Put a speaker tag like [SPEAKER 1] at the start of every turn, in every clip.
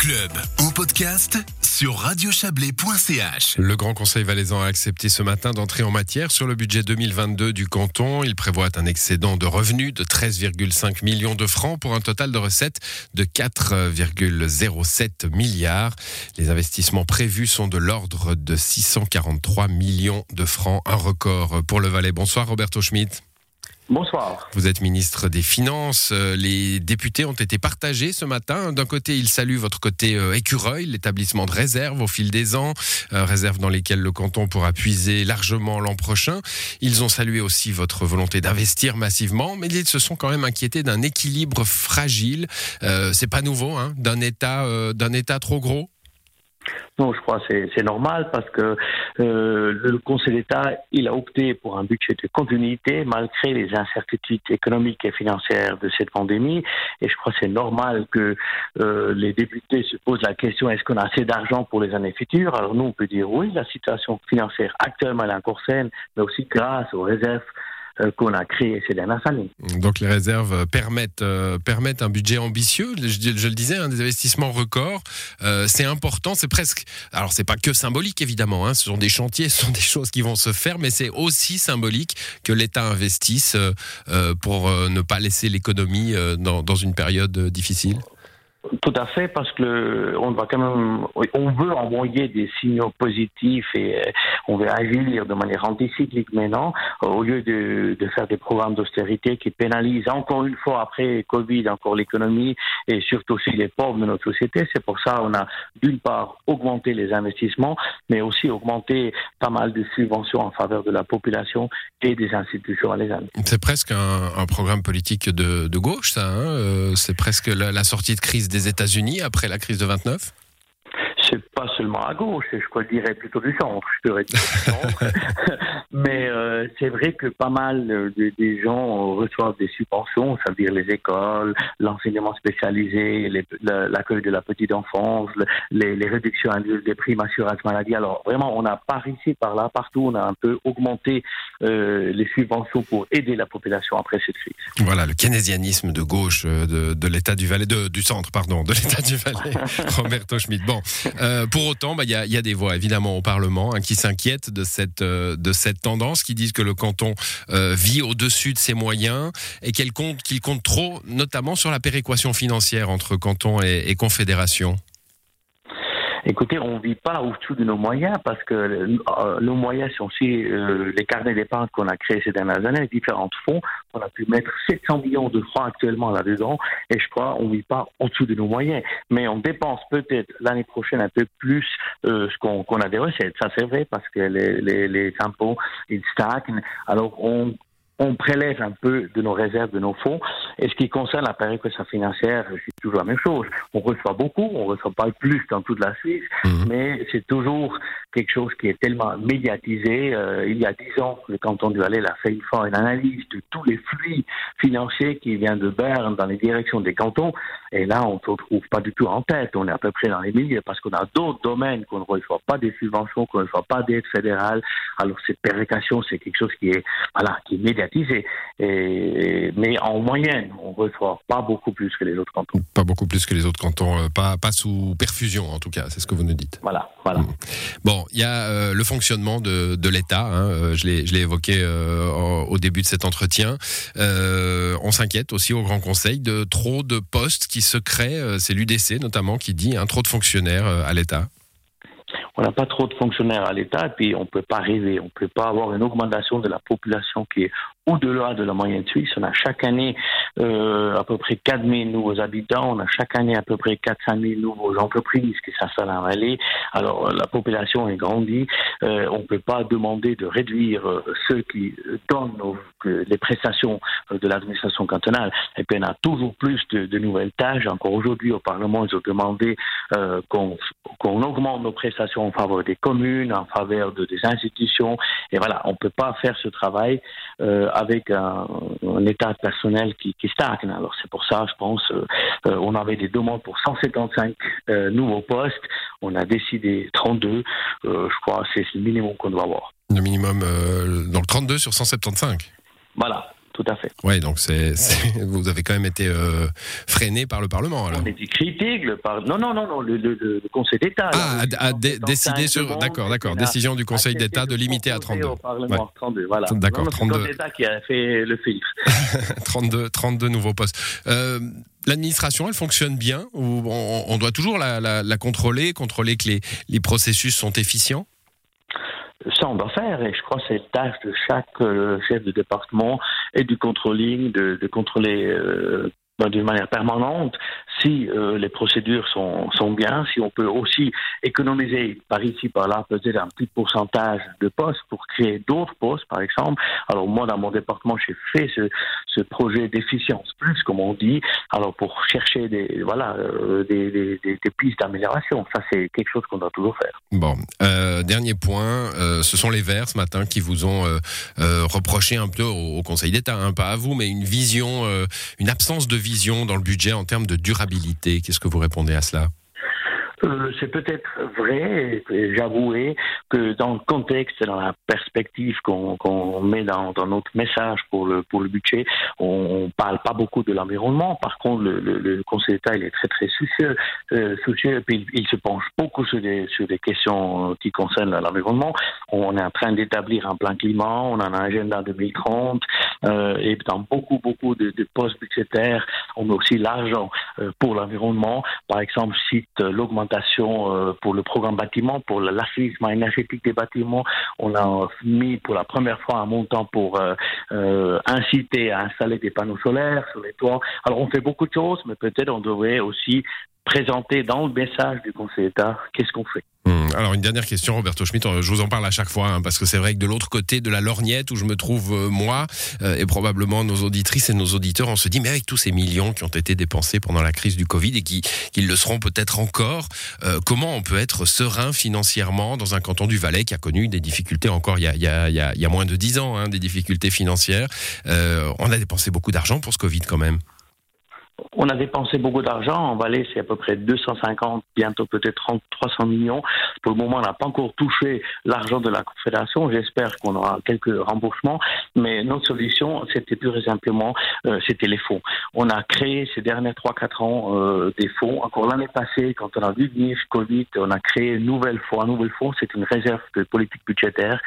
[SPEAKER 1] club en podcast sur radiochablais.ch.
[SPEAKER 2] Le Grand Conseil valaisan a accepté ce matin d'entrer en matière sur le budget 2022 du canton. Il prévoit un excédent de revenus de 13,5 millions de francs pour un total de recettes de 4,07 milliards. Les investissements prévus sont de l'ordre de 643 millions de francs, un record pour le Valais. Bonsoir Roberto Schmidt.
[SPEAKER 3] Bonsoir.
[SPEAKER 2] Vous êtes ministre des Finances. Euh, les députés ont été partagés ce matin. D'un côté, ils saluent votre côté euh, écureuil, l'établissement de réserves au fil des ans, euh, réserves dans lesquelles le canton pourra puiser largement l'an prochain. Ils ont salué aussi votre volonté d'investir massivement, mais ils se sont quand même inquiétés d'un équilibre fragile. C'est pas nouveau, hein, d'un État, d'un État trop gros.
[SPEAKER 3] Non, je crois que c'est normal parce que euh, le Conseil d'État, il a opté pour un budget de continuité malgré les incertitudes économiques et financières de cette pandémie. Et je crois que c'est normal que euh, les députés se posent la question est-ce qu'on a assez d'argent pour les années futures? Alors nous, on peut dire oui, la situation financière actuellement est encore saine, mais aussi grâce aux réserves qu'on a créé ces dernières années.
[SPEAKER 2] Donc les réserves permettent, euh, permettent un budget ambitieux, je, le disais, un des investissemements records. Euh, c'est important, c'est presque... Alors c'est pas que symbolique évidemment, hein, ce sont des chantiers, ce sont des choses qui vont se faire, mais c'est aussi symbolique que l'État investisse pour ne pas laisser l'économie dans, dans une période difficile.
[SPEAKER 3] Tout à fait, parce que on va quand même, on veut envoyer des signaux positifs et euh, on veut agir de manière anticyclique maintenant, au lieu de, de faire des programmes d'austérité qui pénalisent encore une fois après Covid encore l'économie et surtout aussi les pauvres de notre société. C'est pour ça qu'on a d'une part augmenté les investissements, mais aussi augmenté pas mal de subventions en faveur de la population et des institutions alaisannes.
[SPEAKER 2] C'est presque un, programme politique de, gauche, ça. Hein euh, C'est presque la sortie de crise des États-Unis après la crise de 29
[SPEAKER 3] c'est pas seulement à gauche, je crois, dirais plutôt du centre, je dirais du centre. Mais euh, c'est vrai que pas mal de, des gens reçoivent des subventions, c'est-à-dire les écoles, l'enseignement spécialisé, l'accueil de la petite enfance, les, les réductions annuelles des primes assurance maladie. Alors vraiment, on a par ici, par là, partout, on a un peu augmenté euh, les subventions pour aider la population après cette crise.
[SPEAKER 2] Voilà, le keynésianisme de gauche euh, de, de l'État du Valais, de, du centre, pardon, de l'État du Valais, Roberto Schmidt. Bon, euh, pour autant, bah, il y, a, des voix évidemment au Parlement hein, qui s'inquiètent de cette, euh, de cette tendance, qui disent que le canton euh, vit au-dessus de ses moyens et qu'il compte trop, notamment sur la péréquation financière entre canton et confédération.
[SPEAKER 3] Écoutez, on ne vit pas au-dessous de nos moyens parce que euh, nos moyens sont aussi euh, les carnets d'épargne qu'on a créés ces dernières années, les différents fonds. On a pu mettre 700 millions de francs actuellement là-dedans et je crois qu'on ne vit pas au-dessous de nos moyens. Mais on dépense peut-être l'année prochaine un peu plus euh, ce qu'on a des recettes. Ça, c'est vrai parce que les, les, les impôts, ils stagnent. Alors, on, on prélève un peu de nos réserves, de nos fonds. Et ce qui concerne la péréquation financière, c'est toujours la même chose. On reçoit beaucoup, on ne reçoit pas le plus dans toute la Suisse, mhm. mais c'est toujours quelque chose qui est tellement médiatisé. Euh, il y a dix ans, le canton du Valais a fait une fois une analyse de tous les flux financiers qui viennent de Berne dans les directions des cantons. Et là, on ne se retrouve pas du tout en tête. On est à peu près dans les milieux parce qu'on a d'autres domaines qu'on ne reçoit pas des subventions, qu'on ne reçoit pas d'aide fédérale. Alors cette péréquation, c'est quelque chose qui est, voilà, qui est médiatisé et, mais en moyenne, on reçoit pas beaucoup plus que les autres cantons.
[SPEAKER 2] Pas beaucoup plus que les autres cantons, euh, pas, pas sous perfusion en tout cas, c'est ce que vous nous dites.
[SPEAKER 3] Voilà, voilà. Mmh.
[SPEAKER 2] Bon, il y a euh, le fonctionnement de, de l'État, hein, euh, je l'ai évoqué au début de cet entretien. on s'inquiète aussi au Grand Conseil de trop de postes qui se créent, c'est l'UDC notamment qui dit, hein, trop de fonctionnaires à l'État
[SPEAKER 3] on n'a pas trop de fonctionnaires à l'État et puis on ne peut pas rêver, on ne peut pas avoir une augmentation de la population qui est au-delà de la moyenne suisse. On a chaque année euh, à peu près 4 000 nouveaux habitants, on a chaque année à peu près 400 000 nouveaux entreprises qui s'installent en vallée. Alors la population est grandie, euh, on ne peut pas demander de réduire euh, ceux qui donnent les prestations de l'administration cantonale. Et puis on a toujours plus de, de nouvelles tâches. Encore aujourd'hui au Parlement, ils ont demandé qu'on augmente nos prestations en faveur des communes, en faveur de, des institutions. Et voilà, on ne peut pas faire ce travail avec un, état personnel qui, qui stagne. Alors c'est pour ça, je pense, euh, euh, on avait des demandes pour 155 euh, nouveaux postes. On a décidé 32. je crois c'est le minimum qu'on doit avoir.
[SPEAKER 2] Le minimum dans le 32 sur 175
[SPEAKER 3] Voilà tout à fait.
[SPEAKER 2] Oui, donc c'est, vous avez quand même été euh, freiné par le Parlement. Alors.
[SPEAKER 3] On était critique, le par... non, non, non, non, le, le, le Conseil d'État.
[SPEAKER 2] Ah, a, décidé sur, d'accord, d'accord, décision du Conseil d'État de limiter à 32.
[SPEAKER 3] Au Parlement, ouais. 32, voilà.
[SPEAKER 2] D'accord, 32.
[SPEAKER 3] C'est l'État qui a fait le filtre.
[SPEAKER 2] 32, 32 nouveaux postes. Euh, L'administration, elle fonctionne bien ou on, on doit toujours la, la, la, contrôler, contrôler que les, les processus sont efficients?
[SPEAKER 3] Ça, on doit faire, et je crois que c'est la tâche de chaque euh, chef de département et du controlling de, de contrôler euh, d'une manière permanente si euh, les procédures sont, sont bien, si on peut aussi économiser par ici, par là, peut-être un petit pourcentage de postes pour créer d'autres postes, par exemple. Alors moi, dans mon département, j'ai fait ce, ce projet d'efficience plus, comme on dit, alors pour chercher des, voilà, euh, des, des, des, pistes d'amélioration. Ça, c'est quelque chose qu'on doit toujours faire.
[SPEAKER 2] Bon, euh, dernier point, ce sont les Verts ce matin qui vous ont reproché un peu au, au Conseil d'État, hein, pas à vous, mais une vision, une absence de vision dans le budget en termes de durabilité? Qu'est-ce que vous répondez à cela?
[SPEAKER 3] Euh, c'est peut-être vrai, j'avouais que dans le contexte, dans la perspective qu'on qu met dans, dans, notre message pour le, pour le budget, on, ne parle pas beaucoup de l'environnement. Par contre, le, le, le, Conseil d'État, il est très très soucieux, euh, soucieux et puis il, se penche beaucoup sur des, sur des questions qui concernent l'environnement. On est en train d'établir un plan climat, on a un agenda 2030 euh, et dans beaucoup beaucoup de, de postes budgétaires, on met aussi l'argent euh, pour l'environnement. Par exemple, cite l'augmentation euh, pour le programme bâtiment, pour l'assainissement énergétique des bâtiments. On a mis pour la première fois un montant pour euh, euh, inciter à installer des panneaux solaires sur les toits. Alors on fait beaucoup de choses, mais peut-être on devrait aussi présenter dans le message du Conseil d'État qu'est-ce qu'on fait?
[SPEAKER 2] Hum, alors une dernière question, Roberto Schmitt, je vous en parle à chaque fois, hein, parce que c'est vrai que de l'autre côté de la lorgnette où je me trouve euh, moi, euh, et probablement nos auditrices et nos auditeurs, on se dit, mais avec tous ces millions qui ont été dépensés pendant la crise du Covid et qui, qui le seront peut-être encore, euh, comment on peut être serein financièrement dans un canton du Valais qui a connu des difficultés encore il y a, moins de dix ans, hein, des difficultés financières? Euh, On a dépensé beaucoup d'argent pour ce Covid quand même.
[SPEAKER 3] On a dépensé beaucoup d'argent. En Valais, c'est à peu près 250, bientôt peut-être 30, 300 millions. Pour le moment, on n'a pas encore touché l'argent de la Confédération. J'espère qu'on aura quelques remboursements. Mais notre solution, c'était plus simplement, euh, c'était les fonds. On a créé ces derniers 3-4 ans euh, des fonds. Encore l'année passée, quand on a vu venir Covid, on a créé une nouvelle fonds. Un nouvel fonds, c'est une réserve de politique budgétaire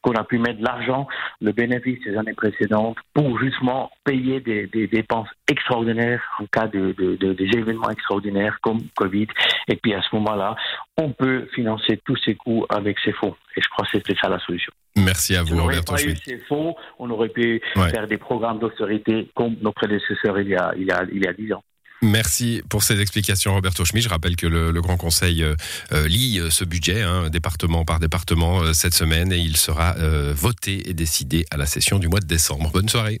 [SPEAKER 3] qu'on a pu mettre l'argent, le bénéfice des années précédentes pour justement payer des, des dépenses extraordinaires en cas de, de, de, des événements extraordinaires comme Covid. Et puis à ce moment-là, on peut financer tous ces coûts avec ces fonds. Et je crois que c'était ça la solution.
[SPEAKER 2] Merci à vous, Roberto
[SPEAKER 3] Schmitt. ces fonds, on aurait pu ouais. faire des programmes d'austérité comme nos prédécesseurs il y a, il y a, il y a 10 ans.
[SPEAKER 2] Merci pour ces explications, Roberto Schmitt. Je rappelle que le, le Grand Conseil euh, lit ce budget, hein, département par département, euh, cette semaine, et il sera euh, voté et décidé à la session du mois de décembre. Bonne soirée.